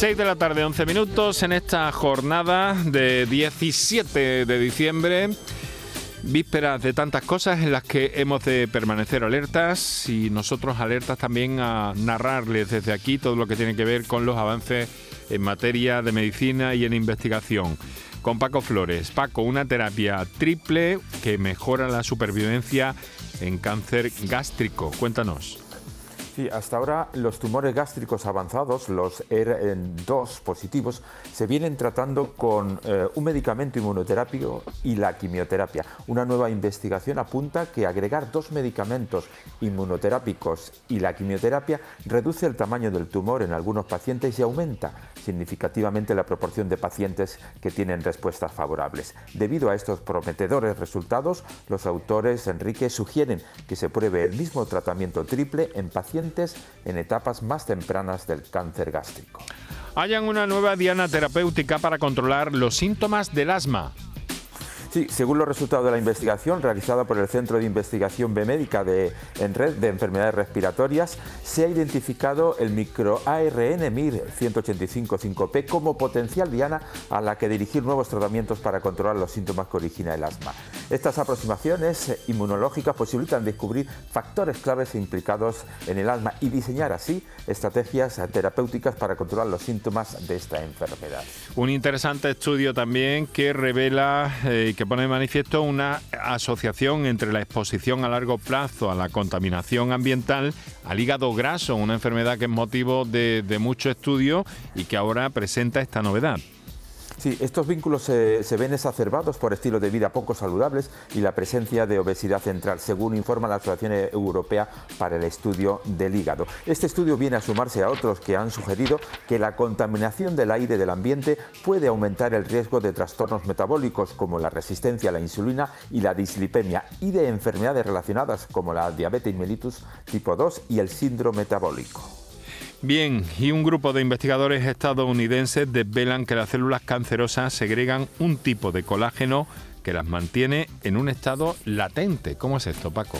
6 de la tarde, 11 minutos en esta jornada de 17 de diciembre. Vísperas de tantas cosas en las que hemos de permanecer alertas y nosotros alertas también a narrarles desde aquí todo lo que tiene que ver con los avances en materia de medicina y en investigación. Con Paco Flores. Paco, una terapia triple que mejora la supervivencia en cáncer gástrico. Cuéntanos. Sí, hasta ahora los tumores gástricos avanzados, los ER2 positivos, se vienen tratando con eh, un medicamento inmunoterapio y la quimioterapia. Una nueva investigación apunta que agregar dos medicamentos inmunoterápicos y la quimioterapia reduce el tamaño del tumor en algunos pacientes y aumenta significativamente la proporción de pacientes que tienen respuestas favorables. Debido a estos prometedores resultados, los autores Enrique sugieren que se pruebe el mismo tratamiento triple en pacientes en etapas más tempranas del cáncer gástrico. Hayan una nueva diana terapéutica para controlar los síntomas del asma. Sí, según los resultados de la investigación realizada por el Centro de Investigación Bemédica de, en Red de Enfermedades Respiratorias, se ha identificado el microARN MIR 185-5P como potencial diana a la que dirigir nuevos tratamientos para controlar los síntomas que origina el asma. Estas aproximaciones inmunológicas posibilitan descubrir factores claves implicados en el asma y diseñar así estrategias terapéuticas para controlar los síntomas de esta enfermedad. Un interesante estudio también que revela eh, que pone de manifiesto una asociación entre la exposición a largo plazo a la contaminación ambiental, al hígado graso, una enfermedad que es motivo de mucho estudio y que ahora presenta esta novedad. Sí, estos vínculos se, ven exacerbados por estilos de vida poco saludables y la presencia de obesidad central, según informa la Asociación Europea para el Estudio del Hígado. Este estudio viene a sumarse a otros que han sugerido que la contaminación del aire del ambiente puede aumentar el riesgo de trastornos metabólicos como la resistencia a la insulina y la dislipemia y de enfermedades relacionadas como la diabetes mellitus tipo 2 y el síndrome metabólico. Bien, y un grupo de investigadores estadounidenses desvelan que las células cancerosas segregan un tipo de colágeno que las mantiene en un estado latente. ¿Cómo es esto, Paco?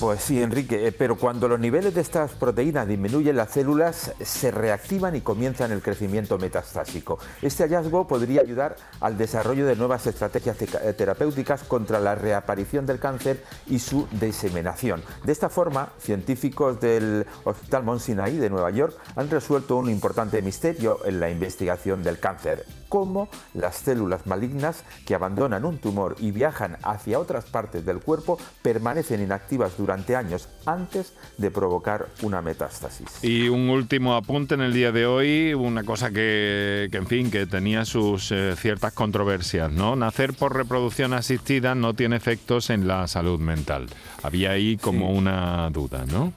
Pues sí, Enrique, eh, pero cuando los niveles de estas proteínas disminuyen, las células se reactivan y comienzan el crecimiento metastásico. Este hallazgo podría ayudar al desarrollo de nuevas estrategias eh, terapéuticas contra la reaparición del cáncer y su diseminación. De esta forma, científicos del Hospital Mount Sinai de Nueva York han resuelto un importante misterio en la investigación del cáncer, cómo las células malignas que abandonan un tumor y viajan hacia otras partes del cuerpo permanecen inactivas durante años antes de provocar una metástasis. Y un último apunte en el día de hoy, una cosa que, en fin, que tenía sus eh, ciertas controversias, ¿no? Nacer por reproducción asistida no tiene efectos en la salud mental. Había ahí como una duda, ¿no?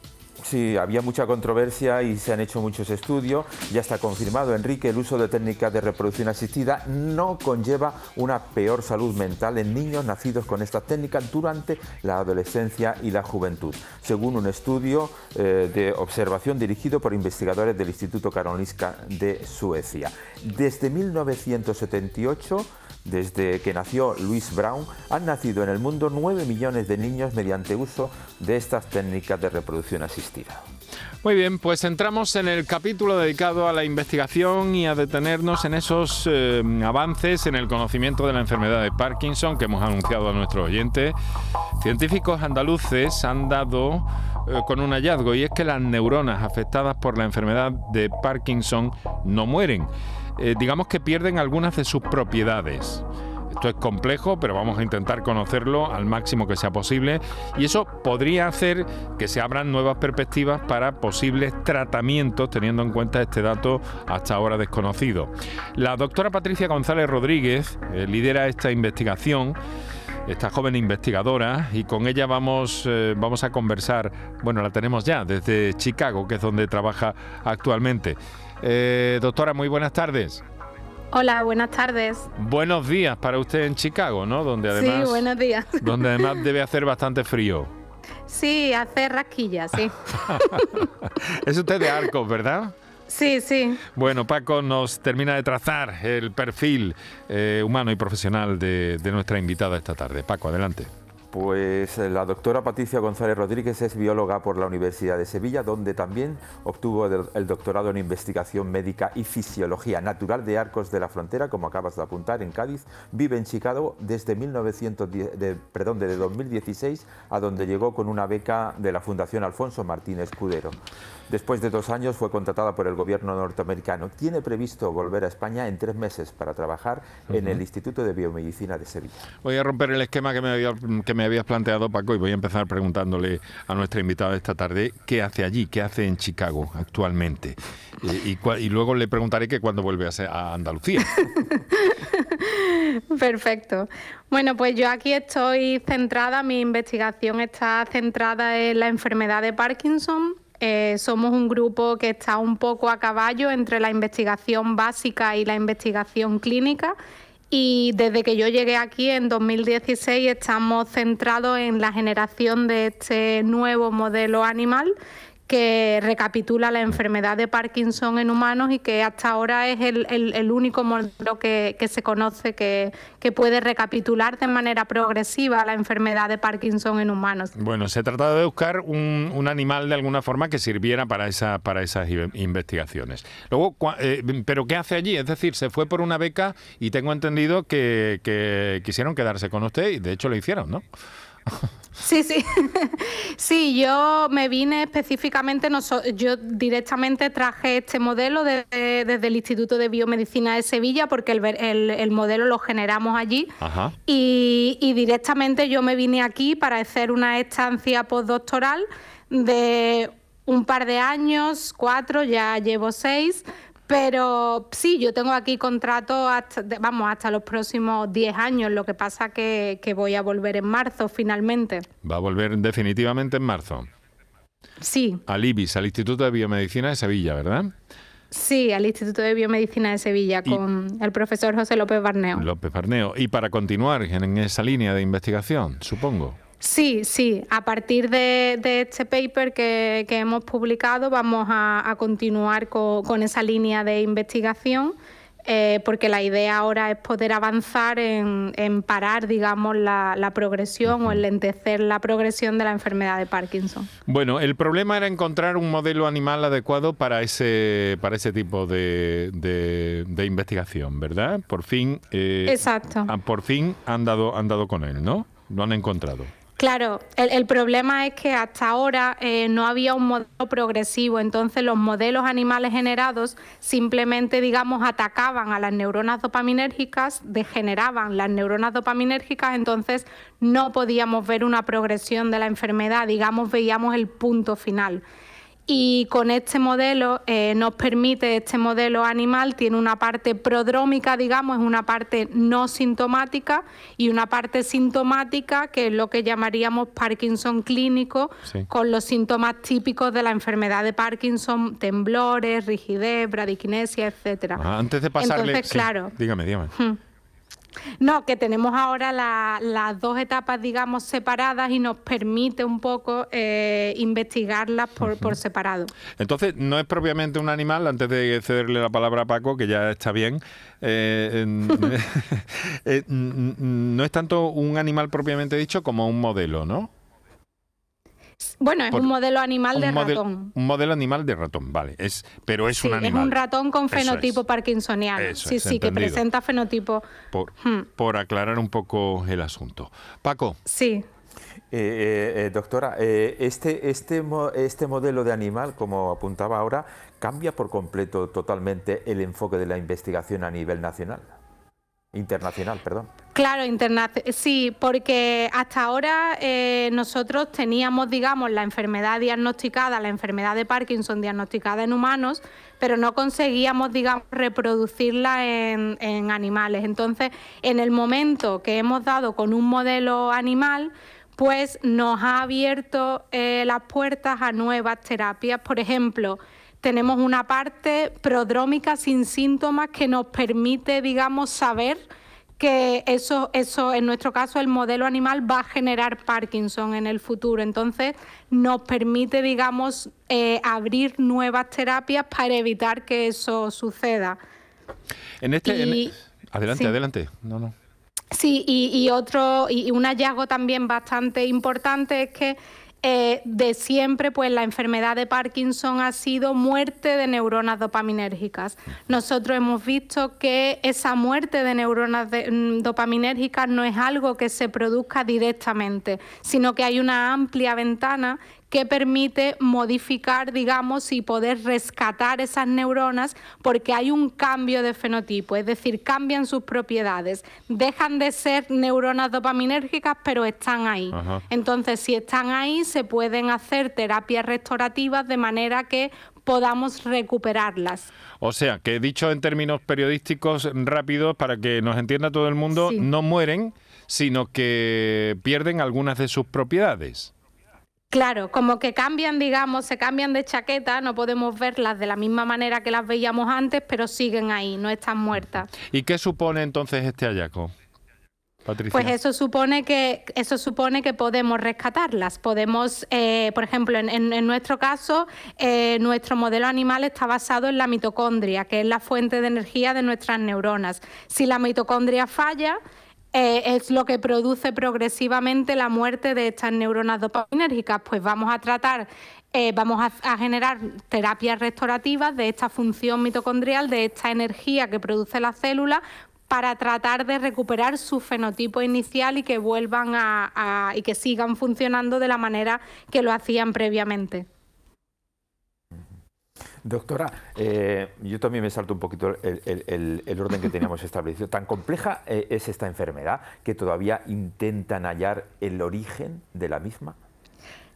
Sí, había mucha controversia y se han hecho muchos estudios. Ya está confirmado, Enrique, el uso de técnicas de reproducción asistida no conlleva una peor salud mental en niños nacidos con estas técnicas durante la adolescencia y la juventud, según un estudio eh, de observación dirigido por investigadores del Instituto Karolinska de Suecia. Desde 1978, desde que nació Louis Brown, han nacido en el mundo 9 millones de niños mediante uso de estas técnicas de reproducción asistida. Muy bien, pues entramos en el capítulo dedicado a la investigación y a detenernos en esos eh, avances en el conocimiento de la enfermedad de Parkinson que hemos anunciado a nuestro oyente. Científicos andaluces han dado eh, con un hallazgo y es que las neuronas afectadas por la enfermedad de Parkinson no mueren. Eh, digamos que pierden algunas de sus propiedades. Esto es complejo, pero vamos a intentar conocerlo al máximo que sea posible y eso podría hacer que se abran nuevas perspectivas para posibles tratamientos teniendo en cuenta este dato hasta ahora desconocido. La doctora Patricia González Rodríguez eh, lidera esta investigación esta joven investigadora y con ella vamos, eh, vamos a conversar, bueno, la tenemos ya desde Chicago, que es donde trabaja actualmente. Eh, doctora, muy buenas tardes. Hola, buenas tardes. Buenos días para usted en Chicago, ¿no? Donde además, sí, buenos días. Donde además debe hacer bastante frío. Sí, hace rasquillas, sí. es usted de Arcos, ¿verdad? Sí, sí. Bueno, Paco nos termina de trazar el perfil eh, humano y profesional de nuestra invitada esta tarde. Paco, adelante. Pues eh, la doctora Patricia González Rodríguez es bióloga por la Universidad de Sevilla, donde también obtuvo el doctorado en investigación médica y fisiología natural de Arcos de la Frontera, como acabas de apuntar, en Cádiz. Vive en Chicago desde 1910, de, perdón, desde 2016, a donde llegó con una beca de la Fundación Alfonso Martínez Escudero. Después de dos años fue contratada por el gobierno norteamericano. Tiene previsto volver a España en tres meses para trabajar en el Instituto de Biomedicina de Sevilla. Voy a romper el esquema que me, había, que me habías planteado, Paco, y voy a empezar preguntándole a nuestra invitada esta tarde qué hace allí, qué hace en Chicago actualmente. Y, y, luego le preguntaré que cuándo vuelve a, a Andalucía. Perfecto. Bueno, pues yo aquí estoy centrada, mi investigación está centrada en la enfermedad de Parkinson eh, somos un grupo que está un poco a caballo entre la investigación básica y la investigación clínica. Y desde que yo llegué aquí en 2016 estamos centrados en la generación de este nuevo modelo animal que recapitula la enfermedad de Parkinson en humanos y que hasta ahora es el, único modelo que, se conoce que, puede recapitular de manera progresiva la enfermedad de Parkinson en humanos. Bueno, se trataba de buscar un, animal de alguna forma que sirviera para, esa, para esas investigaciones. Luego, eh, ¿pero qué hace allí? Es decir, se fue por una beca y tengo entendido que, que quisieron quedarse con usted y de hecho lo hicieron, ¿no? Sí, sí. Sí, yo me vine específicamente, yo directamente traje este modelo desde, el Instituto de Biomedicina de Sevilla porque el, modelo lo generamos allí Y, y directamente yo me vine aquí para hacer una estancia postdoctoral de un par de años, cuatro, ya llevo seis, pero sí, yo tengo aquí contrato hasta, vamos, hasta los próximos 10 años. Lo que pasa que, que voy a volver en marzo finalmente. Va a volver definitivamente en marzo. Sí. Al IBIS, al Instituto de Biomedicina de Sevilla, ¿verdad? Sí, al Instituto de Biomedicina de Sevilla con el profesor José López Barneo. López Barneo. Y para continuar en esa línea de investigación, supongo. Sí, sí. A partir de, este paper que, hemos publicado vamos a, continuar con, esa línea de investigación. Eh, porque la idea ahora es poder avanzar en, parar, digamos, la, progresión o enlentecer la progresión de la enfermedad de Parkinson. Bueno, el problema era encontrar un modelo animal adecuado para ese, para ese tipo de, investigación, ¿verdad? Por fin, eh, Exacto. por fin han dado, han dado con él, ¿no? Lo han encontrado. Claro, el, problema es que hasta ahora eh, no había un modelo progresivo, entonces los modelos animales generados simplemente, digamos, atacaban a las neuronas dopaminérgicas, degeneraban las neuronas dopaminérgicas, entonces no podíamos ver una progresión de la enfermedad, digamos, veíamos el punto final. Y con este modelo eh, nos permite, este modelo animal tiene una parte prodrómica, digamos, es una parte no sintomática y una parte sintomática que es lo que llamaríamos Parkinson clínico, con los síntomas típicos de la enfermedad de Parkinson, temblores, rigidez, bradiquinesia, etcétera. antes de pasarle, Entonces, claro. Dígame, dígame. No, que tenemos ahora las dos etapas, digamos, separadas y nos permite un poco eh, investigarlas por, separado. Entonces, no es propiamente un animal, antes de cederle la palabra a Paco, que ya está bien, eh, eh, no es tanto un animal propiamente dicho como un modelo, ¿no? Bueno, es un modelo animal de ratón. Un modelo animal de ratón, vale. Es, pero es un animal. Es un ratón con fenotipo parkinsoniano. sí, sí, que presenta fenotipo. Hmm. Por, aclarar un poco el asunto. Paco. Sí. Eh, eh, eh, doctora, este, este, este modelo de animal, como apuntaba ahora, cambia por completo totalmente el enfoque de la investigación a nivel nacional. Internacional, perdón. Claro, sí, porque hasta ahora eh, nosotros teníamos, digamos, la enfermedad diagnosticada, la enfermedad de Parkinson diagnosticada en humanos, pero no conseguíamos, digamos, reproducirla en, animales. Entonces, en el momento que hemos dado con un modelo animal, pues nos ha abierto eh, las puertas a nuevas terapias. Por ejemplo, tenemos una parte prodrómica sin síntomas que nos permite, digamos, saber que eso, eso, en nuestro caso, el modelo animal va a generar Parkinson en el futuro. Entonces, nos permite, digamos, eh, abrir nuevas terapias para evitar que eso suceda. En este, adelante, adelante. No, no. Sí, y, otro, y un hallazgo también bastante importante es que eh, de siempre, pues la enfermedad de Parkinson ha sido muerte de neuronas dopaminérgicas. Nosotros hemos visto que esa muerte de neuronas mm, dopaminérgicas no es algo que se produzca directamente, sino que hay una amplia ventana que permite modificar, digamos, y poder rescatar esas neuronas porque hay un cambio de fenotipo, es decir, cambian sus propiedades, dejan de ser neuronas dopaminérgicas, pero están ahí. Entonces, si están ahí, se pueden hacer terapias restaurativas de manera que podamos recuperarlas. O sea, que dicho en términos periodísticos rápidos, para que nos entienda todo el mundo, no mueren, sino que pierden algunas de sus propiedades. Claro, como que cambian, digamos, se cambian de chaqueta, no podemos verlas de la misma manera que las veíamos antes, pero siguen ahí, no están muertas. ¿Y qué supone entonces este hallazgo? Patricia. Pues eso supone que eso supone que podemos rescatarlas. Podemos, eh, por ejemplo, en, nuestro caso, eh, nuestro modelo animal está basado en la mitocondria, que es la fuente de energía de nuestras neuronas. Si la mitocondria falla, eh, es lo que produce progresivamente la muerte de estas neuronas dopaminérgicas. Pues vamos a tratar, eh, vamos a, generar terapias restaurativas de esta función mitocondrial, de esta energía que produce la célula, para tratar de recuperar su fenotipo inicial y que vuelvan a, y que sigan funcionando de la manera que lo hacían previamente. Doctora, eh, yo también me salto un poquito el, orden que teníamos establecido. ¿Tan compleja eh, es esta enfermedad que todavía intentan hallar el origen de la misma?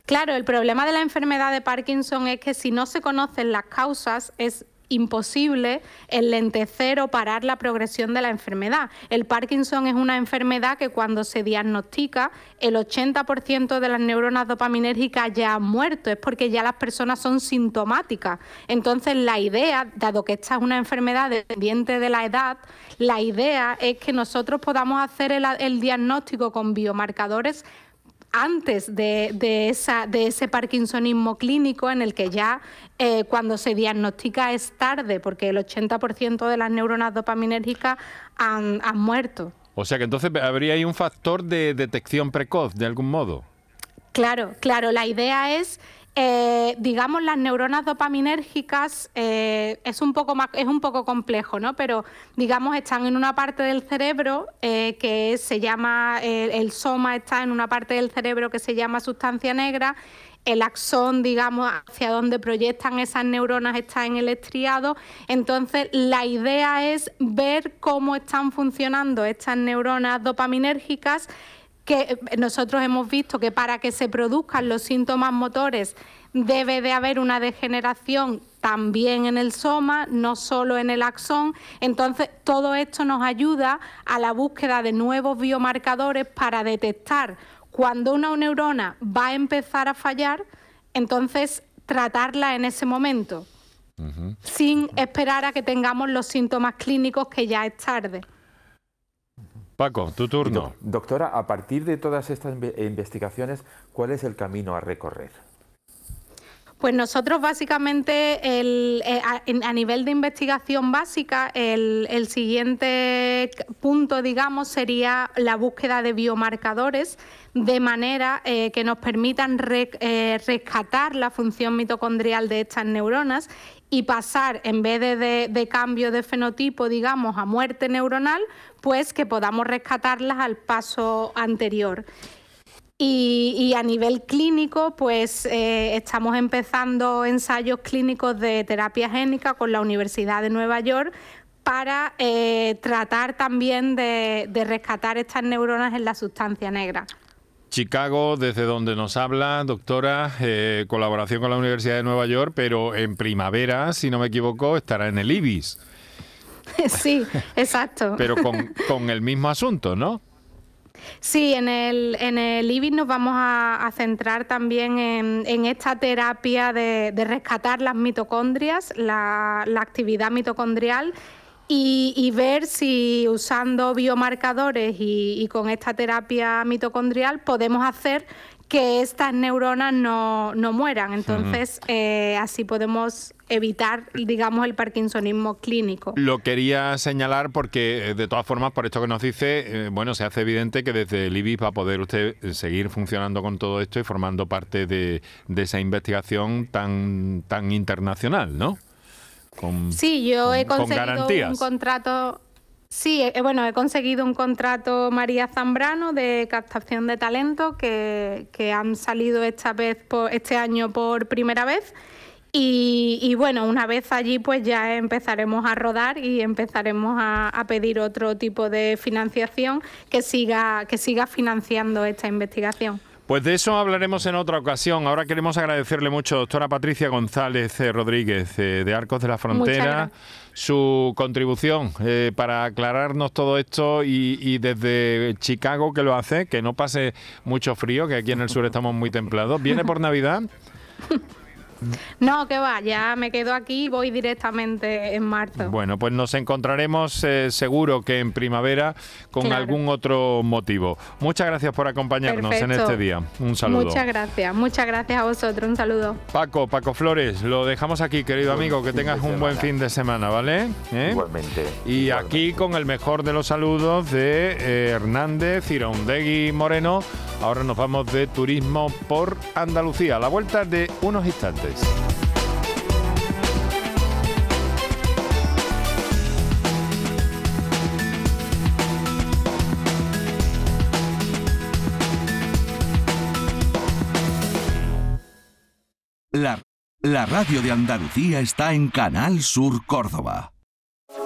Claro, el problema de la enfermedad de Parkinson es que si no se conocen las causas es imposible enlentecer o parar la progresión de la enfermedad. El Parkinson es una enfermedad que cuando se diagnostica, el 80% de las neuronas dopaminérgicas ya han muerto, es porque ya las personas son sintomáticas. Entonces, la idea, dado que esta es una enfermedad dependiente de la edad, la idea es que nosotros podamos hacer el diagnóstico con biomarcadores antes de, esa, de ese parkinsonismo clínico en el que ya eh, cuando se diagnostica es tarde, porque el 80% de las neuronas dopaminérgicas han, han muerto. O sea que entonces habría ahí un factor de detección precoz, de algún modo. Claro, claro, la idea es eh, digamos, las neuronas dopaminérgicas eh, es, un poco más, es un poco complejo, ¿no? Pero, digamos, están en una parte del cerebro eh, que se llama, el soma está en una parte del cerebro que se llama sustancia negra el axón, digamos, hacia donde proyectan esas neuronas está en el estriado. Entonces, la idea es ver cómo están funcionando estas neuronas dopaminérgicas que eh, nosotros hemos visto que para que se produzcan los síntomas motores debe de haber una degeneración también en el soma, no solo en el axón. Entonces, todo esto nos ayuda a la búsqueda de nuevos biomarcadores para detectar cuando una neurona va a empezar a fallar, entonces tratarla en ese momento, sin esperar a que tengamos los síntomas clínicos que ya es tarde. Paco, tu turno. doctora, a partir de todas estas investigaciones, ¿cuál es el camino a recorrer? Pues nosotros básicamente eh, a, nivel de investigación básica, el, siguiente punto, digamos, sería la búsqueda de biomarcadores de manera eh, que nos permitan eh, rescatar la función mitocondrial de estas neuronas y pasar, en vez de, cambio de fenotipo, digamos, a muerte neuronal, pues que podamos rescatarlas al paso anterior. Y, a nivel clínico, pues eh, estamos empezando ensayos clínicos de terapia génica con la Universidad de Nueva York para eh, tratar también de rescatar estas neuronas en la sustancia negra. Chicago, desde donde nos habla, doctora, eh, colaboración con la Universidad de Nueva York, pero en primavera, si no me equivoco, estará en el IBIS. Sí, exacto. pero con, el mismo asunto, ¿no? Sí, en el, en el IBIS nos vamos a, centrar también en, esta terapia de, rescatar las mitocondrias, la, la actividad mitocondrial y, ver si usando biomarcadores y, con esta terapia mitocondrial podemos hacer que estas neuronas no, mueran. Entonces, eh, así podemos evitar, digamos, el parkinsonismo clínico. Lo quería señalar porque, de todas formas, por esto que nos dice, bueno, se hace evidente que desde el IBIS va a poder usted seguir funcionando con todo esto y formando parte de, esa investigación tan, tan internacional, ¿no? Sí, yo he conseguido un contrato Sí, eh, bueno, he conseguido un contrato María Zambrano de captación de talento que, han salido esta vez por, este año por primera vez. Y, bueno, una vez allí pues ya empezaremos a rodar y empezaremos a, a, pedir otro tipo de financiación que siga, que siga financiando esta investigación. Pues de eso hablaremos en otra ocasión. Ahora queremos agradecerle mucho, doctora Patricia González eh, Rodríguez, eh, de Arcos de la Frontera, su contribución eh, para aclararnos todo esto y, y, desde Chicago que lo hace, que no pase mucho frío, que aquí en el sur estamos muy templados. ¿Viene por Navidad? No, que va, ya me quedo aquí y voy directamente en marzo. Bueno, pues nos encontraremos eh, seguro que en primavera con algún otro motivo. Muchas gracias por acompañarnos en este día. Un saludo. Muchas gracias, muchas gracias a vosotros. Un saludo. Paco, Paco Flores, lo dejamos aquí, querido amigo. Que tengas un buen fin de semana, ¿vale? ¿Eh? Igualmente. Y aquí con el mejor de los saludos de eh, Hernández, Iraundegui Moreno. Ahora nos vamos de turismo por Andalucía. A la vuelta de unos instantes. La, la radio de Andalucía está en Canal Sur Córdoba.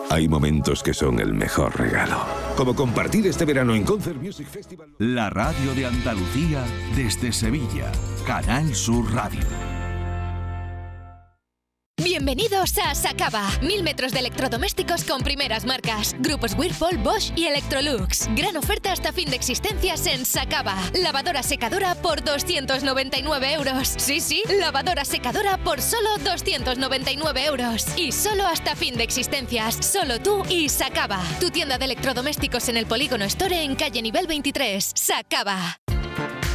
Hay momentos que son el mejor regalo. Como compartir este verano en Concert Music Festival. La radio de Andalucía desde Sevilla. Canal Sur Radio. Bienvenidos a Sacaba. Mil metros de electrodomésticos con primeras marcas. Grupos Whirlpool, Bosch y Electrolux. Gran oferta hasta fin de existencias en Sacaba. Lavadora secadora por 299 euros. Sí, sí, lavadora secadora por solo 299 euros. Y solo hasta fin de existencias. Solo tú y Sacaba. Tu tienda de electrodomésticos en el Polígono Store en calle nivel 23. Sacaba.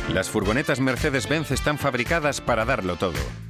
Las furgonetas Mercedes-Benz están fabricadas para darlo todo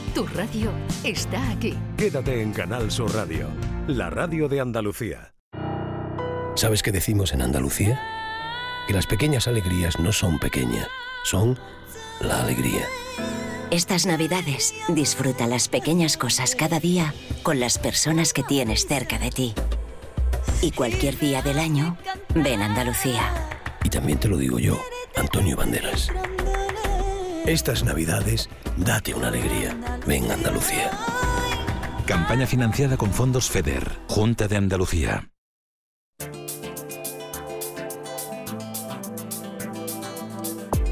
tu radio está aquí. Quédate en Canal Sur Radio, la radio de Andalucía. ¿Sabes qué decimos en Andalucía? Que las pequeñas alegrías no son pequeñas, son la alegría. Estas navidades disfruta las pequeñas cosas cada día con las personas que tienes cerca de ti. Y cualquier día del año, ven Andalucía. Y también te lo digo yo, Antonio Banderas. Estas navidades, date una alegría. Ven Andalucía. Campaña financiada con fondos FEDER, Junta de Andalucía.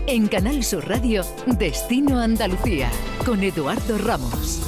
En Canal Sur Radio, Destino Andalucía, con Eduardo Ramos.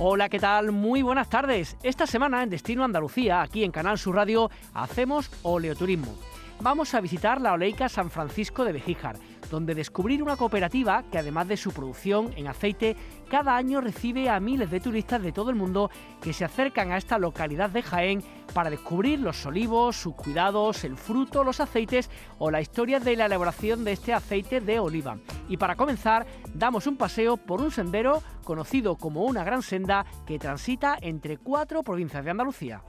Hola, ¿qué tal? Muy buenas tardes. Esta semana en Destino Andalucía, aquí en Canal Sur Radio, hacemos oleoturismo vamos a visitar la oleica San Francisco de Bejíjar, donde descubrir una cooperativa que además de su producción en aceite, cada año recibe a miles de turistas de todo el mundo que se acercan a esta localidad de Jaén para descubrir los olivos, sus cuidados, el fruto, los aceites o la historia de la elaboración de este aceite de oliva. Y para comenzar, damos un paseo por un sendero conocido como una gran senda que transita entre cuatro provincias de Andalucía.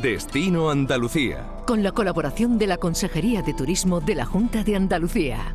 Destino Andalucía. Con la colaboración de la Consejería de Turismo de la Junta de Andalucía.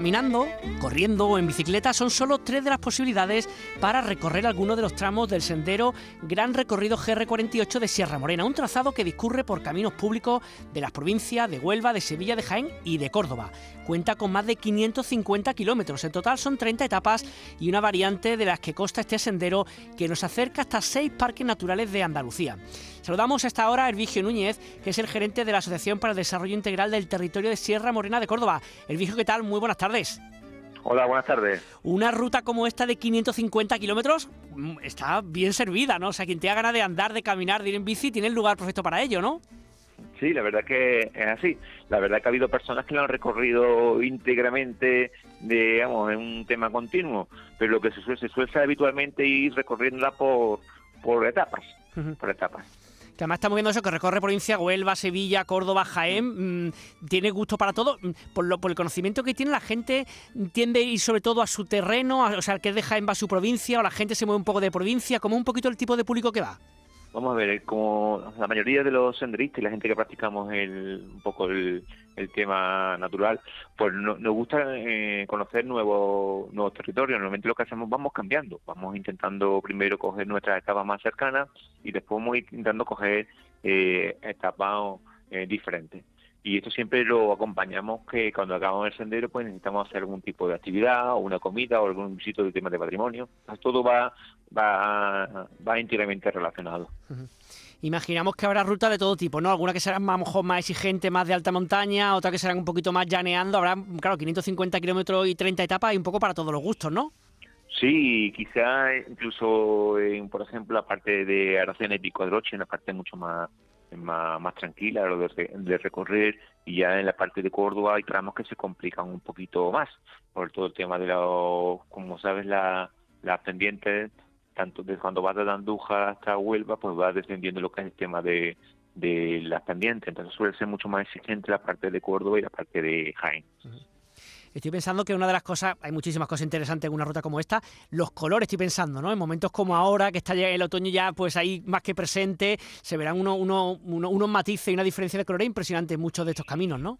Caminando, corriendo o en bicicleta son solo tres de las posibilidades para recorrer alguno de los tramos del sendero Gran Recorrido GR48 de Sierra Morena, un trazado que discurre por caminos públicos de las provincias de Huelva, de Sevilla, de Jaén y de Córdoba. Cuenta con más de 550 kilómetros, en total son 30 etapas y una variante de las que consta este sendero que nos acerca hasta seis parques naturales de Andalucía. Saludamos a esta hora a Hervigio Núñez, que es el gerente de la Asociación para el Desarrollo Integral del Territorio de Sierra Morena de Córdoba. Hervigio, ¿qué tal? Muy buenas tardes. Hola, buenas tardes. Una ruta como esta de 550 kilómetros mm, está bien servida, ¿no? O sea, quien tenga ganas de andar, de caminar, de ir en bici, tiene el lugar perfecto para ello, ¿no? Sí, la verdad que es así. La verdad que ha habido personas que lo han recorrido íntegramente, digamos, en un tema continuo, pero lo que se suele, se suele habitualmente ir recorriéndola por, por etapas, por etapas además estamos viendo eso, que recorre provincia Huelva, Sevilla, Córdoba, Jaén, mm, tiene gusto para todo. Mm, por, lo, por el conocimiento que tiene la gente, tiende a ir sobre todo a su terreno, o sea, que de Jaén va a su provincia, o la gente se mueve un poco de provincia, como un poquito el tipo de público que va. Vamos a ver, como la mayoría de los senderistas y la gente que practicamos el, un poco el, tema natural, pues nos gusta eh, conocer nuevos, nuevos territorios. Normalmente lo que hacemos vamos cambiando, vamos intentando primero coger nuestras etapas más cercanas y después vamos intentando coger eh, etapas eh, diferentes y esto siempre lo acompañamos que cuando acabamos el sendero pues necesitamos hacer algún tipo de actividad o una comida o algún visito de temas de patrimonio todo va va va íntimamente relacionado Imaginamos que habrá rutas de todo tipo, ¿no? Algunas que serán más, más exigentes, más de alta montaña, otras que serán un poquito más llaneando. Habrá, claro, 550 kilómetros y 30 etapas y un poco para todos los gustos, ¿no? Sí, quizá incluso, en, por ejemplo, la parte de Aracena y Pico de Roche, una parte mucho más más, más tranquila lo de, recorrer y ya en la parte de Córdoba hay tramos que se complican un poquito más por todo el tema de los, como sabes, la, las pendientes, tanto de cuando vas de Andújar hasta Huelva, pues vas descendiendo lo que es el tema de, de las pendientes, entonces suele ser mucho más exigente la parte de Córdoba y la parte de Jaén. Estoy pensando que una de las cosas, hay muchísimas cosas interesantes en una ruta como esta, los colores, estoy pensando, ¿no? En momentos como ahora, que está ya el otoño ya pues ahí más que presente, se verán uno, uno, unos matices y una diferencia de colores impresionante en muchos de estos caminos, ¿no?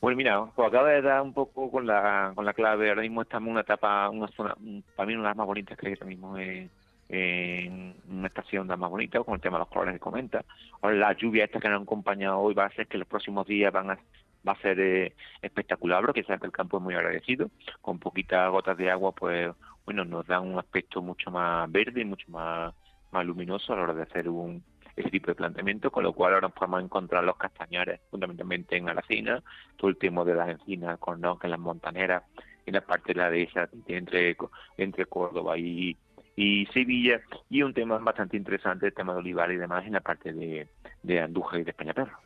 Bueno, mira, pues acaba de dar un poco con la, con la clave. Ahora mismo estamos en una etapa, una zona, para mí una de las más bonitas que hay ahora mismo en una estación más bonitas, con el tema de los colores que comenta. Ahora la lluvia esta que nos han acompañado hoy va a hacer que los próximos días van a va a ser eh, espectacular, pero que que el campo es muy agradecido, con poquitas gotas de agua, pues bueno, nos da un aspecto mucho más verde y mucho más, más luminoso a la hora de hacer un ese tipo de planteamiento, con lo cual ahora podemos encontrar los castañares fundamentalmente en Alacina, todo el tema de las encinas, con que las montaneras, en la parte de la dehesa entre, entre Córdoba y, y Sevilla, y un tema bastante interesante, el tema de olivar y demás, en la parte de, de Andújar y de Peñaperro.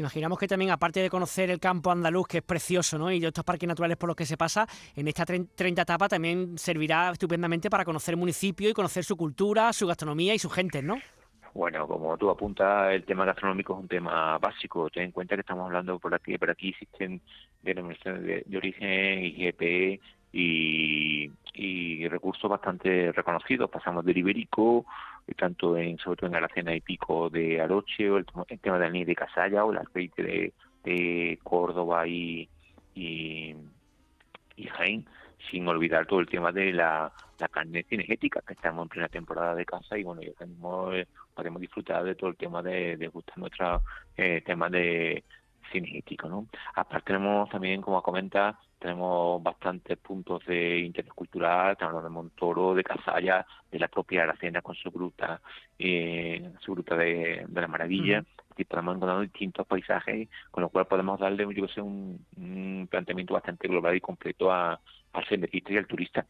Imaginamos que también, aparte de conocer el campo andaluz, que es precioso, ¿no? y estos parques naturales por los que se pasa, en esta 30 etapa también servirá estupendamente para conocer el municipio y conocer su cultura, su gastronomía y su gente, ¿no? Bueno, como tú apuntas, el tema gastronómico es un tema básico. Ten en cuenta que estamos hablando por aquí, por aquí existen denominaciones de, de origen, IGP y, y recursos bastante reconocidos. Pasamos del ibérico, tanto en, sobre todo en Aracena y Pico de Aroche, o el, tema del anís de Casalla, o el aceite de, de Córdoba y, y, Jaén, sin olvidar todo el tema de la, la carne cinegética, que estamos en plena temporada de caza y bueno, ya tenemos, eh, podemos disfrutar de todo el tema de, de gustar nuestro eh, tema de cinegético, ¿no? Aparte tenemos también, como comenta, tenemos bastantes puntos de interés cultural, tenemos de Montoro, de Casalla, de la propia Aracena con su gruta, eh, su gruta de, la maravilla, y podemos encontrar distintos paisajes, con lo cual podemos darle yo sé, un, un planteamiento bastante global y completo a, al senderista y al turista.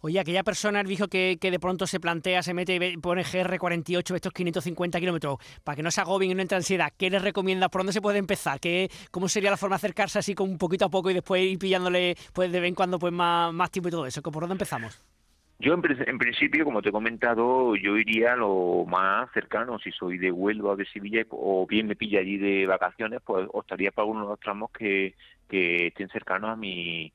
Oye, aquella persona dijo que, que de pronto se plantea, se mete y pone GR48 estos 550 kilómetros, para que no se agobien y no entre ansiedad, ¿qué les recomienda? ¿Por dónde se puede empezar? ¿Qué, ¿Cómo sería la forma de acercarse así con un poquito a poco y después ir pillándole pues de vez en cuando pues más, más tiempo y todo eso? ¿Por dónde empezamos? Yo en, principio, como te he comentado, yo iría a lo más cercano. Si soy de Huelva o de Sevilla o bien me pilla allí de vacaciones, pues optaría para uno de los tramos que, que estén cercanos a mi,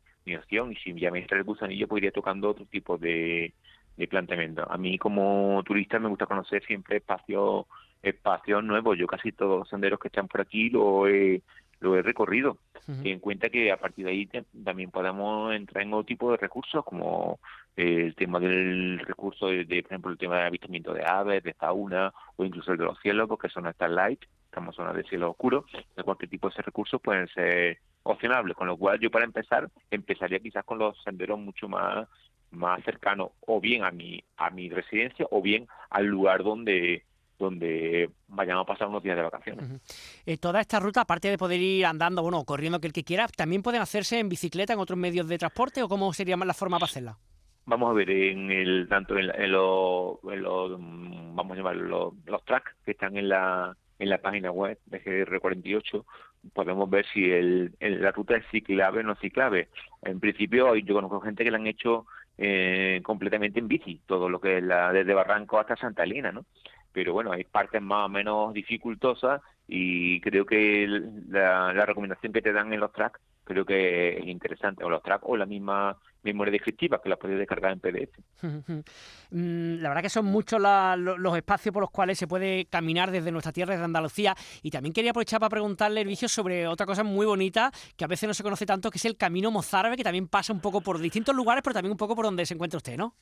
Y si ya me entra el gusanillo, pues iría tocando otro tipo de, de planteamiento. A mí como turista me gusta conocer siempre espacios espacios nuevos. Yo casi todos los senderos que están por aquí lo he, lo he recorrido. en cuenta que a partir de ahí también podemos entrar en otro tipo de recursos, como el tema del recurso de, por ejemplo, el tema de avistamiento de aves, de fauna, o incluso el de los cielos, porque son Starlight, estamos en zonas de cielo oscuro, de cualquier tipo de recursos pueden ser opcionables, con lo cual yo para empezar empezaría quizás con los senderos mucho más más cercanos o bien a mi a mi residencia o bien al lugar donde donde vayamos a pasar unos días de vacaciones. Eh, toda esta ruta, aparte de poder ir andando, bueno, corriendo que el que quiera, ¿también pueden hacerse en bicicleta, en otros medios de transporte o cómo sería más la forma para hacerla? Vamos a ver en el tanto en, los, vamos a llamar los, tracks que están en la en la página web de GR48 podemos ver si el, la ruta es ciclable o no ciclable. En principio, yo conozco gente que la han hecho eh, completamente en bici, todo lo que es la desde Barranco hasta Santa Elena, ¿no? pero bueno, hay partes más o menos dificultosas y creo que la, recomendación que te dan en los tracks creo que es interesante, o los tracks o la misma memoria descriptiva que la puedes descargar en PDF. Mm, la verdad que son muchos los espacios por los cuales se puede caminar desde nuestra tierra, desde Andalucía. Y también quería aprovechar para preguntarle, Ervigio, sobre otra cosa muy bonita que a veces no se conoce tanto, que es el Camino Mozárabe, que también pasa un poco por distintos lugares, pero también un poco por donde se encuentra usted, ¿no?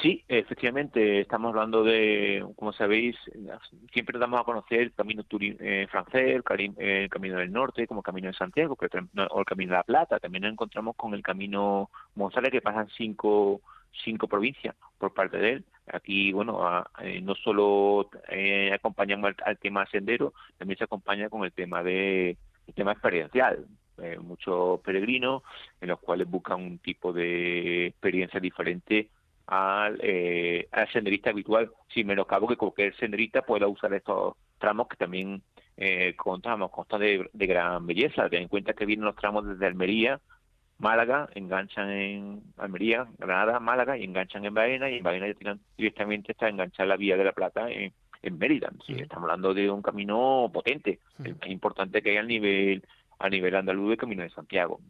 Sí, efectivamente, estamos hablando de, como sabéis, siempre damos a conocer el camino eh, francés, el, camino del norte, como el camino de Santiago, o el camino de la Plata. También nos encontramos con el camino Monsalve, que pasan cinco, cinco provincias por parte de él. Aquí, bueno, eh, no solo eh, acompañamos al, tema sendero, también se acompaña con el tema de el tema experiencial. muchos peregrinos en los cuales buscan un tipo de experiencia diferente al, eh, al senderista habitual, sin menoscabo que cualquier senderista pueda usar estos tramos que también eh, contamos, constan de, gran belleza. Ten en cuenta que vienen los tramos desde Almería, Málaga, enganchan en Almería, Granada, Málaga y enganchan en Baena y en Baena ya tienen directamente está enganchada la Vía de la Plata en, en Mérida. Estamos hablando de un camino potente, el más importante que hay al nivel a nivel andaluz del Camino de Santiago.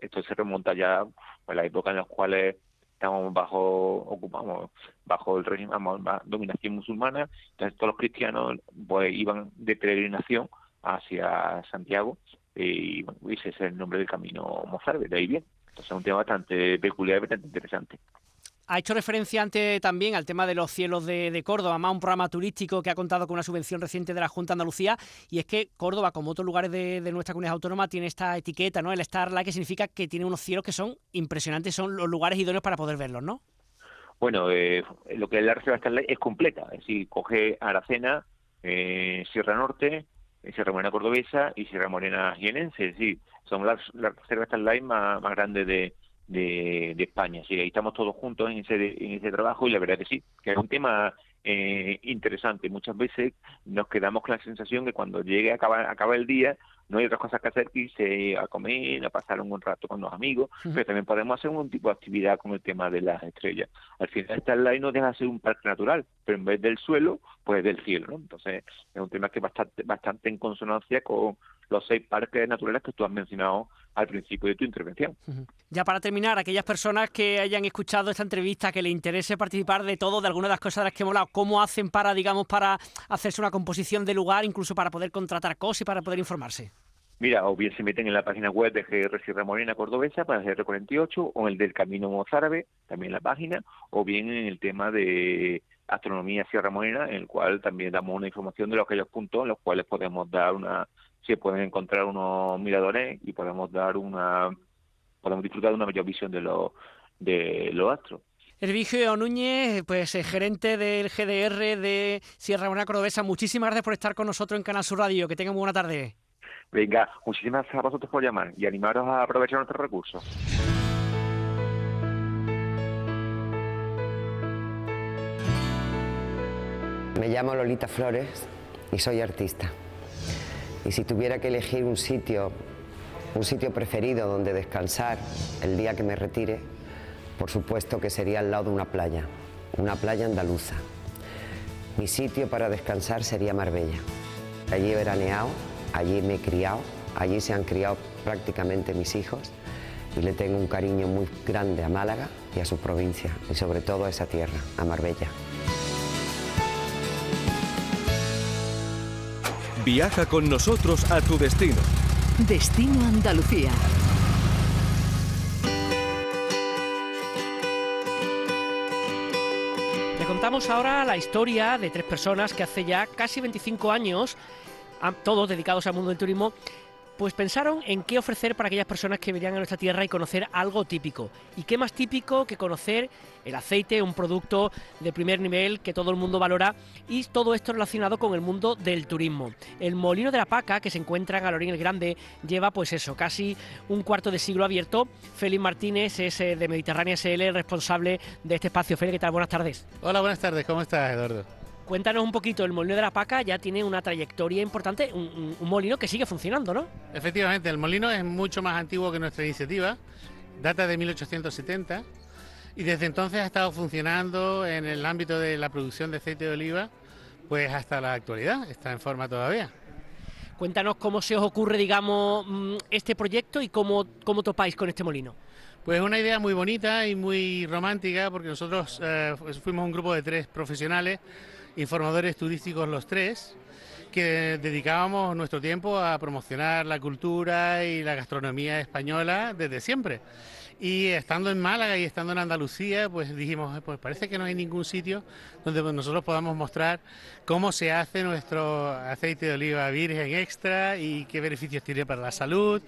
esto se remonta ya a la época en la cuales estamos bajo ocupamos bajo el régimen dominación musulmana entonces todos los cristianos pues iban de peregrinación hacia Santiago y bueno, ese es el nombre del camino Mozart de ahí bien entonces es un tema bastante peculiar y bastante interesante ha hecho referencia antes también al tema de los cielos de, Córdoba, más un programa turístico que ha contado con una subvención reciente de la Junta de Andalucía, y es que Córdoba, como otros lugares de, nuestra comunidad autónoma, tiene esta etiqueta, ¿no? El Starlight, que significa que tiene unos cielos que son impresionantes, son los lugares idóneos para poder verlos, ¿no? Bueno, eh, lo que es la reserva Starlight es completa, es decir, coge Aracena, eh, Sierra Norte, eh, Sierra Morena Cordobesa y Sierra Morena Jienense, es decir, son las, las reservas Starlight más, más grandes de, de, España. Sí, ahí estamos todos juntos en ese, en ese trabajo y la verdad que sí, que es un tema eh, interesante. Muchas veces nos quedamos con la sensación que cuando llegue, acaba, acaba el día, no hay otras cosas que hacer que irse a comer, a pasar un buen rato con los amigos, pero también podemos hacer un tipo de actividad con el tema de las estrellas. Al final, esta ley no deja de ser un parque natural, pero en vez del suelo, pues del cielo. ¿no? Entonces, es un tema que es bastante, bastante en consonancia con los seis parques naturales que tú has mencionado al principio de tu intervención. Ya para terminar, aquellas personas que hayan escuchado esta entrevista, que les interese participar de todo, de alguna de las cosas de las que hemos hablado, ¿cómo hacen para, digamos, para hacerse una composición de lugar, incluso para poder contratar cosas y para poder informarse? Mira, o bien se meten en la página web de GR Sierra Morena Cordobesa para GR48 o en el del Camino Mozárabe, también la página, o bien en el tema de Astronomía Sierra Morena, en el cual también damos una información de los aquellos puntos en los cuales podemos dar una se pueden encontrar unos miradores y podemos dar una podemos disfrutar de una mayor visión de los de los astros. Hervigio Núñez, pues eh, gerente del GDR de Sierra Buena Cordobesa, muchísimas gracias por estar con nosotros en Canal Sur Radio. Que tengan buena tarde. Venga, muchísimas gracias a vosotros por llamar y animaros a aprovechar nuestros recursos. Me llamo Lolita Flores y soy artista. Y si tuviera que elegir un sitio, un sitio preferido donde descansar el día que me retire, por supuesto que sería al lado de una playa, una playa andaluza. Mi sitio para descansar sería Marbella. Allí he veraneado, allí me he criado, allí se han criado prácticamente mis hijos y le tengo un cariño muy grande a Málaga y a su provincia y sobre todo a esa tierra, a Marbella. Viaja con nosotros a tu destino. Destino Andalucía. Le contamos ahora la historia de tres personas que hace ya casi 25 años, todos dedicados al mundo del turismo, pues pensaron en qué ofrecer para aquellas personas que venían a nuestra tierra y conocer algo típico. ¿Y qué más típico que conocer el aceite, un producto de primer nivel que todo el mundo valora y todo esto relacionado con el mundo del turismo? El Molino de la Paca, que se encuentra en Galorín el Grande, lleva pues eso, casi un cuarto de siglo abierto. Félix Martínez es eh, de Mediterránea SL, responsable de este espacio. Félix, ¿qué tal? Buenas tardes. Hola, buenas tardes. ¿Cómo estás, Eduardo? Cuéntanos un poquito, el molino de la Paca ya tiene una trayectoria importante, un, molino que sigue funcionando, ¿no? Efectivamente, el molino es mucho más antiguo que nuestra iniciativa, data de 1870 y desde entonces ha estado funcionando en el ámbito de la producción de aceite de oliva, pues hasta la actualidad, está en forma todavía. Cuéntanos cómo se os ocurre, digamos, mm, este proyecto y cómo, cómo topáis con este molino. Pues una idea muy bonita y muy romántica, porque nosotros eh, fuimos un grupo de tres profesionales informadores turísticos los tres, que dedicábamos nuestro tiempo a promocionar la cultura y la gastronomía española desde siempre. Y estando en Málaga y estando en Andalucía, pues dijimos, pues parece que no hay ningún sitio donde nosotros podamos mostrar cómo se hace nuestro aceite de oliva virgen extra y qué beneficios tiene para la salud.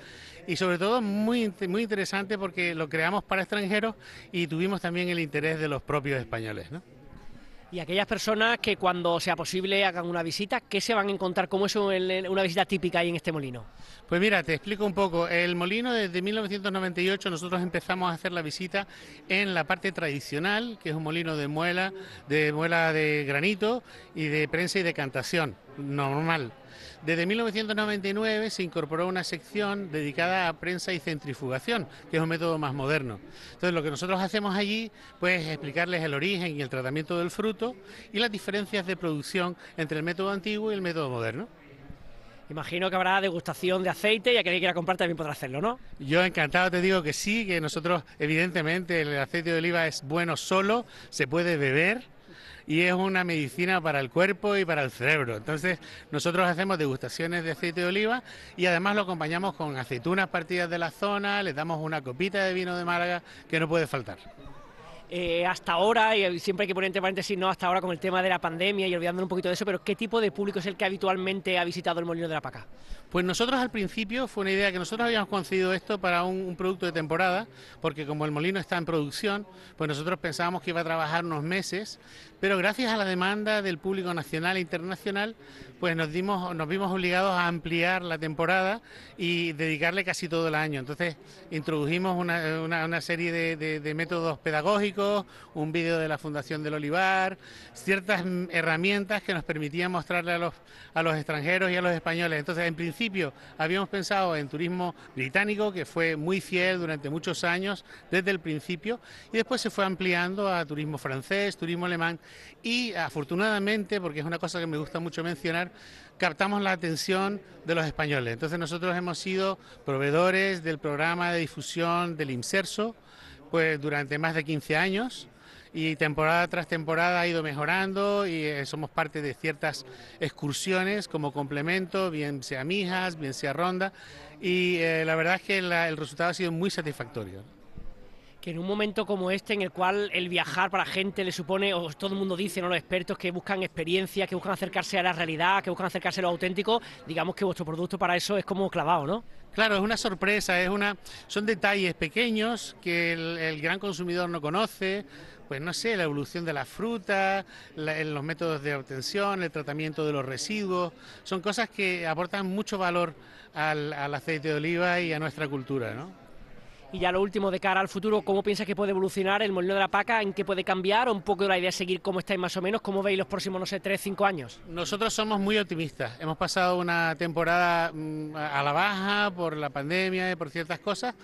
Y sobre todo muy, muy interesante porque lo creamos para extranjeros y tuvimos también el interés de los propios españoles. ¿no? Y aquellas personas que cuando sea posible hagan una visita, ¿qué se van a encontrar? ¿Cómo es una visita típica ahí en este molino? Pues mira, te explico un poco. El molino desde 1998 nosotros empezamos a hacer la visita en la parte tradicional, que es un molino de muela, de muela de granito y de prensa y decantación, normal. Desde 1999 se incorporó una sección dedicada a prensa y centrifugación, que es un método más moderno. Entonces lo que nosotros hacemos allí pues, es explicarles el origen y el tratamiento del fruto y las diferencias de producción entre el método antiguo y el método moderno. Imagino que habrá degustación de aceite y a que quiera comprar también podrá hacerlo, ¿no? Yo encantado te digo que sí, que nosotros evidentemente el aceite de oliva es bueno solo, se puede beber y es una medicina para el cuerpo y para el cerebro. Entonces, nosotros hacemos degustaciones de aceite de oliva y además lo acompañamos con aceitunas partidas de la zona, les damos una copita de vino de Málaga que no puede faltar. Eh, hasta ahora, y siempre hay que poner entre paréntesis, no hasta ahora con el tema de la pandemia y olvidándonos un poquito de eso, pero ¿qué tipo de público es el que habitualmente ha visitado el Molino de la Paca? Pues nosotros al principio fue una idea que nosotros habíamos concebido esto para un, producto de temporada, porque como el molino está en producción, pues nosotros pensábamos que iba a trabajar unos meses, pero gracias a la demanda del público nacional e internacional, pues nos, dimos, nos vimos obligados a ampliar la temporada y dedicarle casi todo el año. Entonces introdujimos una, serie de, métodos pedagógicos, un vídeo de la Fundación del Olivar, ciertas herramientas que nos permitían mostrarle a los, a los extranjeros y a los españoles. Entonces, en principio, habíamos pensado en turismo británico, que fue muy fiel durante muchos años, desde el principio, y después se fue ampliando a turismo francés, turismo alemán, y afortunadamente, porque es una cosa que me gusta mucho mencionar, captamos la atención de los españoles. Entonces nosotros hemos sido proveedores del programa de difusión del IMSERSO pues durante más de 15 años y temporada tras temporada ha ido mejorando y eh, somos parte de ciertas excursiones como complemento, bien sea Mijas, bien sea Ronda y eh, la verdad es que el resultado ha sido muy satisfactorio que en un momento como este, en el cual el viajar para gente le supone, o todo el mundo dice, ¿no? los expertos que buscan experiencia, que buscan acercarse a la realidad, que buscan acercarse a lo auténtico, digamos que vuestro producto para eso es como clavado, ¿no? Claro, es una sorpresa, es una, son detalles pequeños que el, gran consumidor no conoce, pues no sé, la evolución de la fruta, los métodos de obtención, el tratamiento de los residuos, son cosas que aportan mucho valor al, al aceite de oliva y a nuestra cultura, ¿no? Y ya lo último, de cara al futuro, ¿cómo piensas que puede evolucionar el molino de la paca? ¿En qué puede cambiar? ¿O un poco la idea de seguir como estáis más o menos? ¿Cómo veis los próximos, no sé, tres, cinco años? Nosotros somos muy optimistas. Hemos pasado una temporada mm, a la baja por la pandemia y por ciertas cosas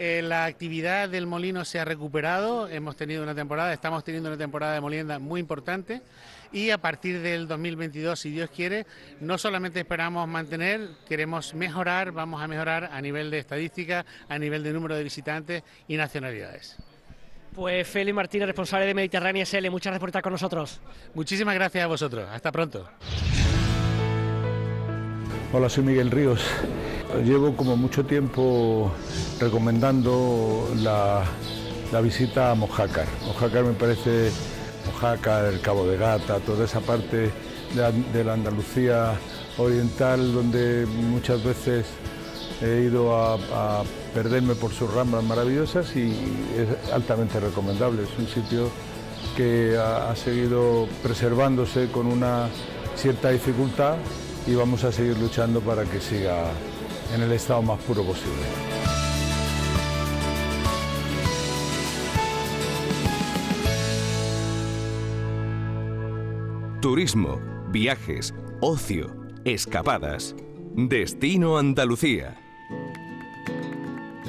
Eh, la actividad del molino se ha recuperado, hemos tenido una temporada, estamos teniendo una temporada de molienda muy importante y a partir del 2022, si Dios quiere, no solamente esperamos mantener, queremos mejorar, vamos a mejorar a nivel de estadística, a nivel de número de visitantes y nacionalidades. Pues Félix Martínez, responsable de Mediterránea SL, muchas gracias por estar con nosotros. Muchísimas gracias a vosotros, hasta pronto. Hola, soy Miguel Ríos. Llevo como mucho tiempo recomendando la, visita a Mojácar. Mojácar me parece, Mojácar, el Cabo de Gata, toda esa parte de la, Andalucía oriental donde muchas veces he ido a, perderme por sus ramas maravillosas y es altamente recomendable. Es un sitio que ha seguido preservándose con una cierta dificultad y vamos a seguir luchando para que siga en el estado más puro posible. Turismo, viajes, ocio, escapadas. Destino Andalucía.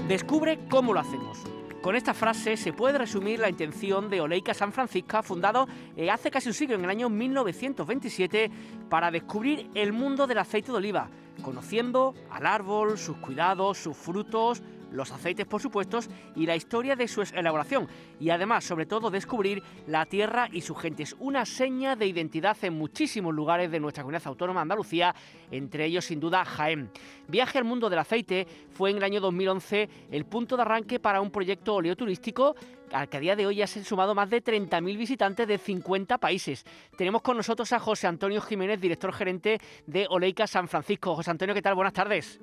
Descubre cómo lo hacemos. Con esta frase se puede resumir la intención de Oleica San Francisco, fundado eh, hace casi un siglo, en el año 1927, para descubrir el mundo del aceite de oliva, conociendo al árbol, sus cuidados, sus frutos, los aceites por supuesto y la historia de su elaboración y además sobre todo descubrir la tierra y sus gentes, una seña de identidad en muchísimos lugares de nuestra comunidad autónoma Andalucía, entre ellos sin duda Jaén. Viaje al mundo del aceite fue en el año 2011 el punto de arranque para un proyecto oleoturístico al que a día de hoy ya se han sumado más de 30.000 visitantes de 50 países. Tenemos con nosotros a José Antonio Jiménez, director gerente de Oleica San Francisco. José Antonio, ¿qué tal? Buenas tardes.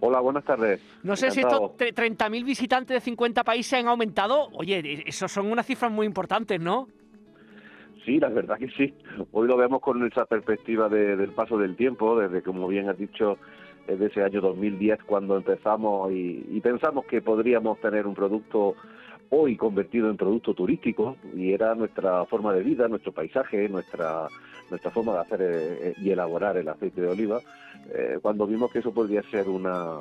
Hola, buenas tardes. No sé si estos 30.000 visitantes de 50 países han aumentado. Oye, e-, eso son unas cifras muy importantes, ¿no? Sí, la verdad que sí. Hoy lo vemos con esa perspectiva del paso del tiempo, desde, como bien has dicho, desde ese año 2010 cuando empezamos y, pensamos que podríamos tener un producto hoy convertido en producto turístico y era nuestra forma de vida, nuestro paisaje, nuestra nuestra forma de hacer eh, y elaborar el aceite de oliva, eh, cuando vimos que eso podría ser una,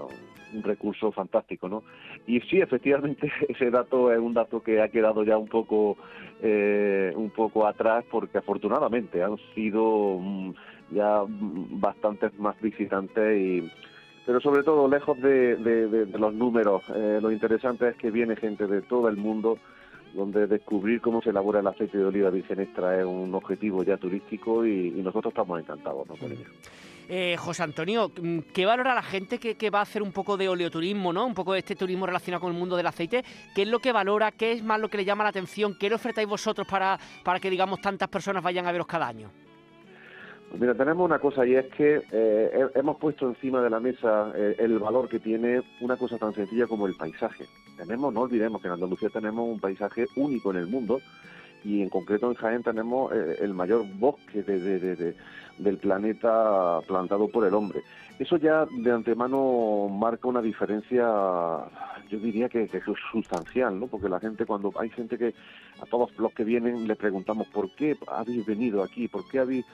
un recurso fantástico, ¿no? Y sí, efectivamente, ese dato es un dato que ha quedado ya un poco, eh, un poco atrás, porque afortunadamente han sido mm, ya bastantes más visitantes y pero sobre todo lejos de, los números, lo interesante es que viene gente de todo el mundo donde descubrir cómo se elabora el aceite de oliva virgen extra es un objetivo ya turístico y, nosotros estamos encantados ello. Eh, José Antonio, mm, ¿qué valora la gente que, va a hacer un poco de oleoturismo, ¿no? un poco de este turismo relacionado con el mundo del aceite? ¿Qué es lo que valora? ¿Qué es más lo que le llama la atención? ¿Qué le ofertáis vosotros para, para que, digamos, tantas personas vayan a veros cada año? Pues mira, tenemos una cosa y es que eh, hemos puesto encima de la mesa eh, el valor que tiene una cosa tan sencilla como el paisaje. Tenemos, no olvidemos que en Andalucía tenemos un paisaje único en el mundo y en concreto en Jaén tenemos eh, el mayor bosque del planeta plantado por el hombre. Eso ya de antemano marca una diferencia, yo diría que, que, es sustancial, ¿no? Porque la gente cuando hay gente que a todos los que vienen le preguntamos por qué habéis venido aquí, por qué habéis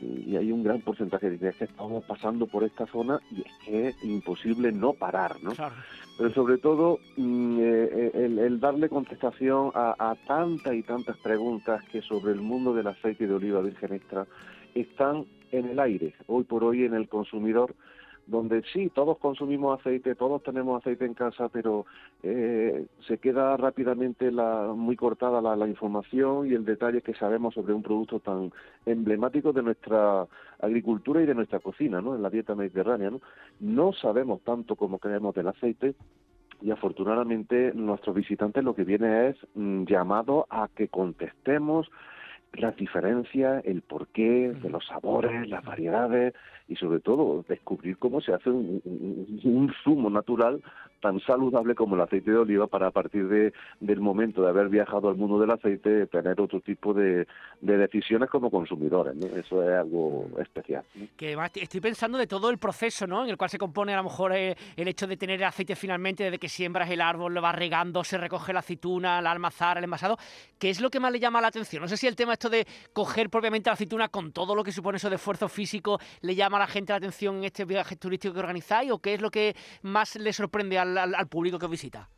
y hay un gran porcentaje de que estamos pasando por esta zona y es que es imposible no parar, ¿no? Pero sobre todo mm, eh, eh, el, darle contestación a, a, tantas y tantas preguntas que sobre el mundo del aceite de oliva virgen extra están en el aire, hoy por hoy en el consumidor donde sí, todos consumimos aceite, todos tenemos aceite en casa, pero eh, se queda rápidamente la, muy cortada la, información y el detalle que sabemos sobre un producto tan emblemático de nuestra agricultura y de nuestra cocina, ¿no? En la dieta mediterránea, ¿no? No sabemos tanto como creemos del aceite y afortunadamente nuestros visitantes lo que viene es mm, llamado a que contestemos las diferencias, el porqué de los sabores, las variedades y sobre todo descubrir cómo se hace un, zumo natural tan saludable como el aceite de oliva para a partir de, del momento de haber viajado al mundo del aceite tener otro tipo de, decisiones como consumidores. Eso es algo especial. Que estoy pensando de todo el proceso ¿no? en el cual se compone a lo mejor eh, el hecho de tener el aceite finalmente desde que siembras el árbol, lo vas regando, se recoge la aceituna, la almazar, el envasado. ¿Qué es lo que más le llama la atención? No sé si el tema esto de coger propiamente la aceituna con todo lo que supone eso de esfuerzo físico le llama a la gente la atención en este viaje turístico que organizáis o qué es lo que más le sorprende al, público que visita?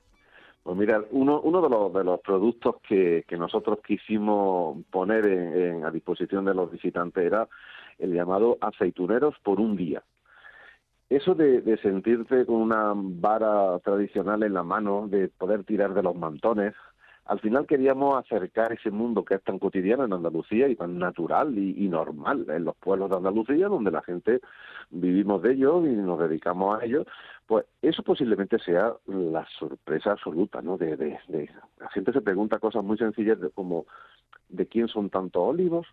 Pues mira, uno, uno de, los, de los productos que, que nosotros quisimos poner en, a disposición de los visitantes era el llamado aceituneros por un día. Eso de, de sentirte con una vara tradicional en la mano, de poder tirar de los mantones, al final queríamos acercar ese mundo que es tan cotidiano en Andalucía y tan natural y, normal en los pueblos de Andalucía, donde la gente vivimos de ello y nos dedicamos a ello, pues eso posiblemente sea la sorpresa absoluta, ¿no? De, de, la gente se pregunta cosas muy sencillas como de quién son tantos olivos,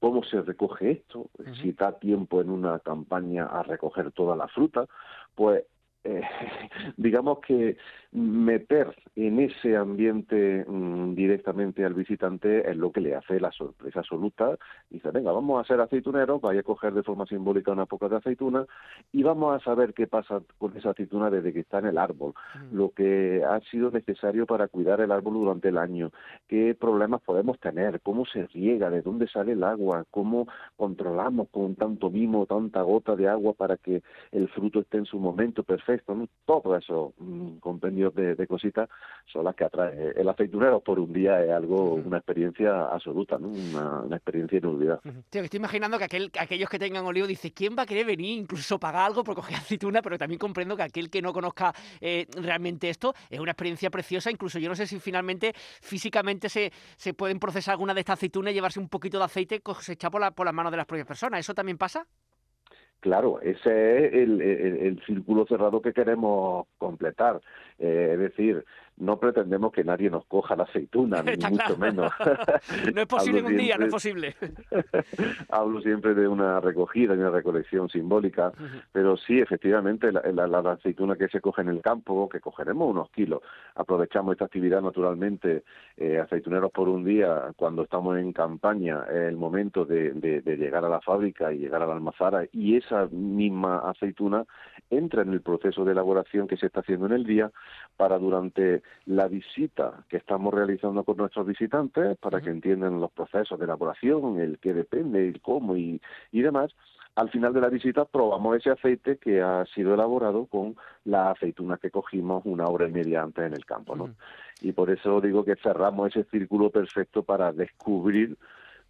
cómo se recoge esto, si da tiempo en una campaña a recoger toda la fruta, pues eh, digamos que meter en ese ambiente mm, directamente al visitante es lo que le hace la sorpresa absoluta. Dice, venga, vamos a ser aceituneros, vaya a coger de forma simbólica una poca de aceituna y vamos a saber qué pasa con esa aceituna desde que está en el árbol, lo que ha sido necesario para cuidar el árbol durante el año, qué problemas podemos tener, cómo se riega, de dónde sale el agua, cómo controlamos con tanto mimo, tanta gota de agua para que el fruto esté en su momento perfecto. ¿No? Todo eso mm, compendio de, cositas son las que atrae. El aceitunero por un día es algo, una experiencia absoluta, ¿no? una, experiencia inolvidable. estoy imaginando que aquel, aquellos que tengan olivo dice, ¿quién va a querer venir incluso pagar algo por coger aceituna? Pero también comprendo que aquel que no conozca eh, realmente esto es una experiencia preciosa. Incluso yo no sé si finalmente físicamente se, se pueden procesar alguna de estas aceitunas y llevarse un poquito de aceite cosechado por, la, por las manos de las propias personas. ¿Eso también pasa? Claro, ese es el, círculo cerrado que queremos completar. Eh, es decir, no pretendemos que nadie nos coja la aceituna, ni mucho menos. no es posible en un día, no es posible. Hablo siempre de una recogida y una recolección simbólica, pero sí, efectivamente, la, la, aceituna que se coge en el campo, que cogeremos unos kilos, aprovechamos esta actividad naturalmente, eh, aceituneros por un día, cuando estamos en campaña, es el momento de, de llegar a la fábrica y llegar a la almazara, y esa misma aceituna entra en el proceso de elaboración que se está haciendo en el día para durante la visita que estamos realizando con nuestros visitantes para que entiendan los procesos de elaboración, el qué depende, el cómo y, y demás. Al final de la visita probamos ese aceite que ha sido elaborado con la aceituna que cogimos una hora y media antes en el campo, ¿no? Y por eso digo que cerramos ese círculo perfecto para descubrir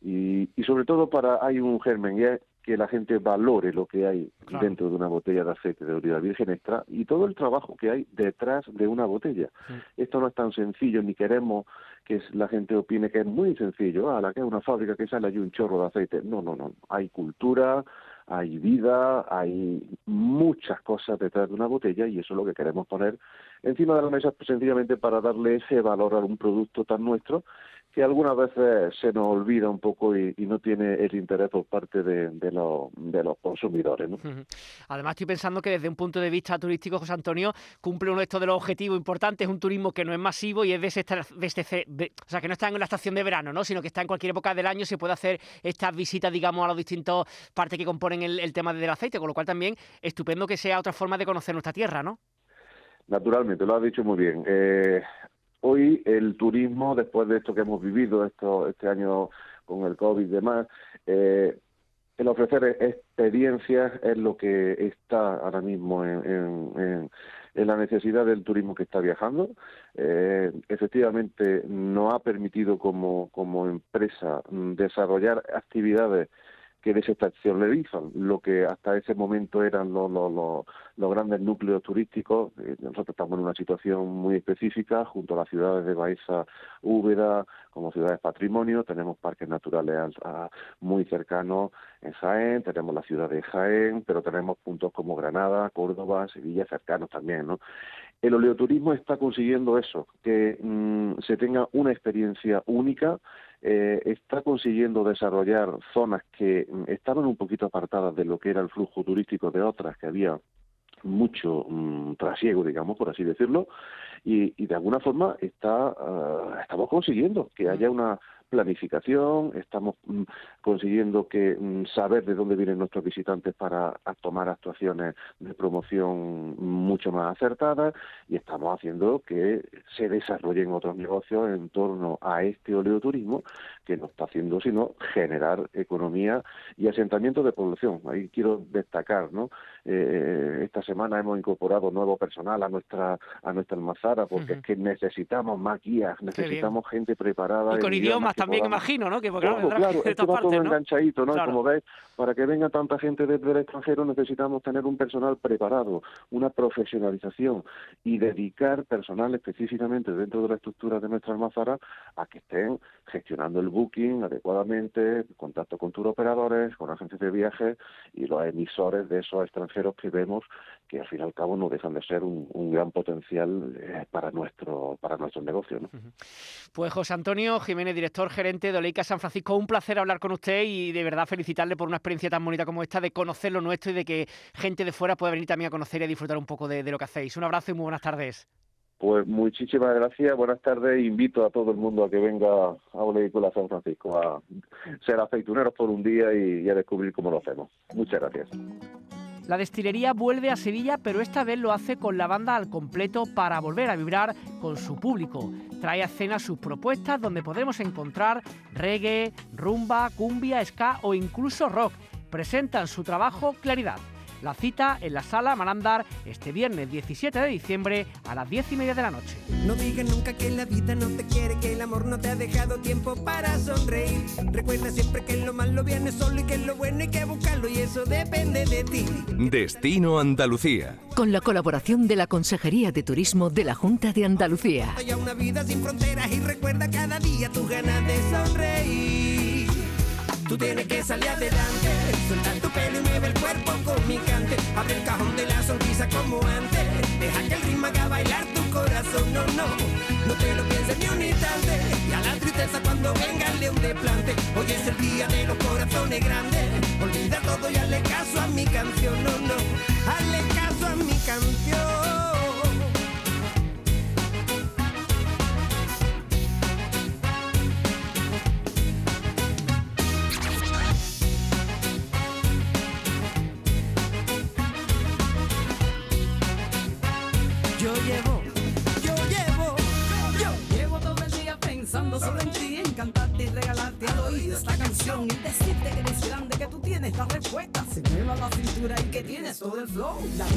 y, y sobre todo para hay un germen y es que la gente valore lo que hay dentro de una botella de aceite de oliva virgen extra y todo el trabajo que hay detrás de una botella. Esto no es tan sencillo, ni queremos que la gente opine que es muy sencillo, a ah, la que es una fábrica que sale allí un chorro de aceite. No, no, no. Hay cultura, hay vida, hay muchas cosas detrás de una botella y eso es lo que queremos poner encima de la mesa sencillamente para darle ese valor a un producto tan nuestro que algunas veces se nos olvida un poco y, no tiene el interés por parte de, de, de los consumidores. ¿no? Además, estoy pensando que desde un punto de vista turístico, José Antonio, cumple uno de los objetivos importantes, es un turismo que no es masivo y es de, este, de o sea, que no está en la estación de verano, ¿no? sino que está en cualquier época del año, se puede hacer estas visitas, digamos, a las distintas partes que componen el, tema del aceite, con lo cual también estupendo que sea otra forma de conocer nuestra tierra, ¿no? Naturalmente, lo has dicho muy bien. Eh, hoy el turismo, después de esto que hemos vivido esto, este año con el COVID y demás, eh, el ofrecer experiencias es lo que está ahora mismo en, la necesidad del turismo que está viajando. Eh, efectivamente, nos ha permitido como, como empresa desarrollar actividades que desestacionalizan lo que hasta ese momento eran los, los, los, grandes núcleos turísticos. Eh, nosotros estamos en una situación muy específica junto a las ciudades de Baeza, Úbeda, como ciudades patrimonio, tenemos parques naturales muy cercanos en Jaén, tenemos la ciudad de Jaén, pero tenemos puntos como Granada, Córdoba, Sevilla cercanos también, ¿no? El oleoturismo está consiguiendo eso, que mm, se tenga una experiencia única eh, está consiguiendo desarrollar zonas que mm, estaban un poquito apartadas de lo que era el flujo turístico de otras, que había mucho mm, trasiego, digamos, por así decirlo, y, de alguna forma está, ah, estamos consiguiendo que haya una planificación, estamos mm, consiguiendo que mm, saber de dónde vienen nuestros visitantes para tomar actuaciones de promoción mucho más acertadas y estamos haciendo que se desarrollen otros negocios en torno a este oleoturismo que no está haciendo sino generar economía y asentamiento de población. Ahí quiero destacar, ¿no? Eh, esta semana hemos incorporado nuevo personal a nuestra a nuestra almazara porque es que necesitamos más guías, necesitamos gente preparada. Y con idiomas también, imagino, ¿no? Que, claro, claro, es que va todo enganchadito, ¿no? Como ves, para que venga tanta gente desde el extranjero necesitamos tener un personal preparado, una profesionalización y dedicar personal específicamente dentro de la estructura de nuestra almazara a que estén gestionando el booking adecuadamente, contacto con operadores, con agencias de viajes y los emisores de esos extranjeros que vemos que al fin y al cabo no dejan de ser un, gran potencial eh, para nuestro para nuestro negocio. Pues José Antonio Jiménez, director gerente de Oleica San Francisco, un placer hablar con usted y de verdad felicitarle por una experiencia tan bonita como esta de conocer lo nuestro y de que gente de fuera pueda venir también a conocer y a disfrutar un poco de, lo que hacéis. Un abrazo y muy buenas tardes. Pues muchísimas gracias, buenas tardes. Invito a todo el mundo a que venga a Oleícola San Francisco a ser aceituneros por un día y, a descubrir cómo lo hacemos. Muchas gracias. La destilería vuelve a Sevilla, pero esta vez lo hace con la banda al completo para volver a vibrar con su público. Trae a escena sus propuestas donde podremos encontrar reggae, rumba, cumbia, ska o incluso rock. Presentan su trabajo Claridad. La cita en la sala Marandar este viernes 17 de diciembre a las 10 y media de la noche. No digas nunca que la vida no te quiere, que el amor no te ha dejado tiempo para sonreír. Recuerda siempre que lo malo viene solo y que lo bueno hay que buscarlo y eso depende de ti. Destino Andalucía. Con la colaboración de la Consejería de Turismo de la Junta de Andalucía. una vida sin fronteras y recuerda cada día tus ganas de sonreír. Tú tienes que salir adelante, soltar tu pelo y mueve el cuerpo con mi cante. Abre el cajón de la sonrisa como antes. Deja que el ritmo haga bailar tu corazón, no, no. No te lo pienses ni un instante. Y a la tristeza cuando venga el león de plante. Hoy es el día de los corazones grandes. Olvida todo y hazle caso a mi canción, no, no. Hazle caso a mi canción. Flow.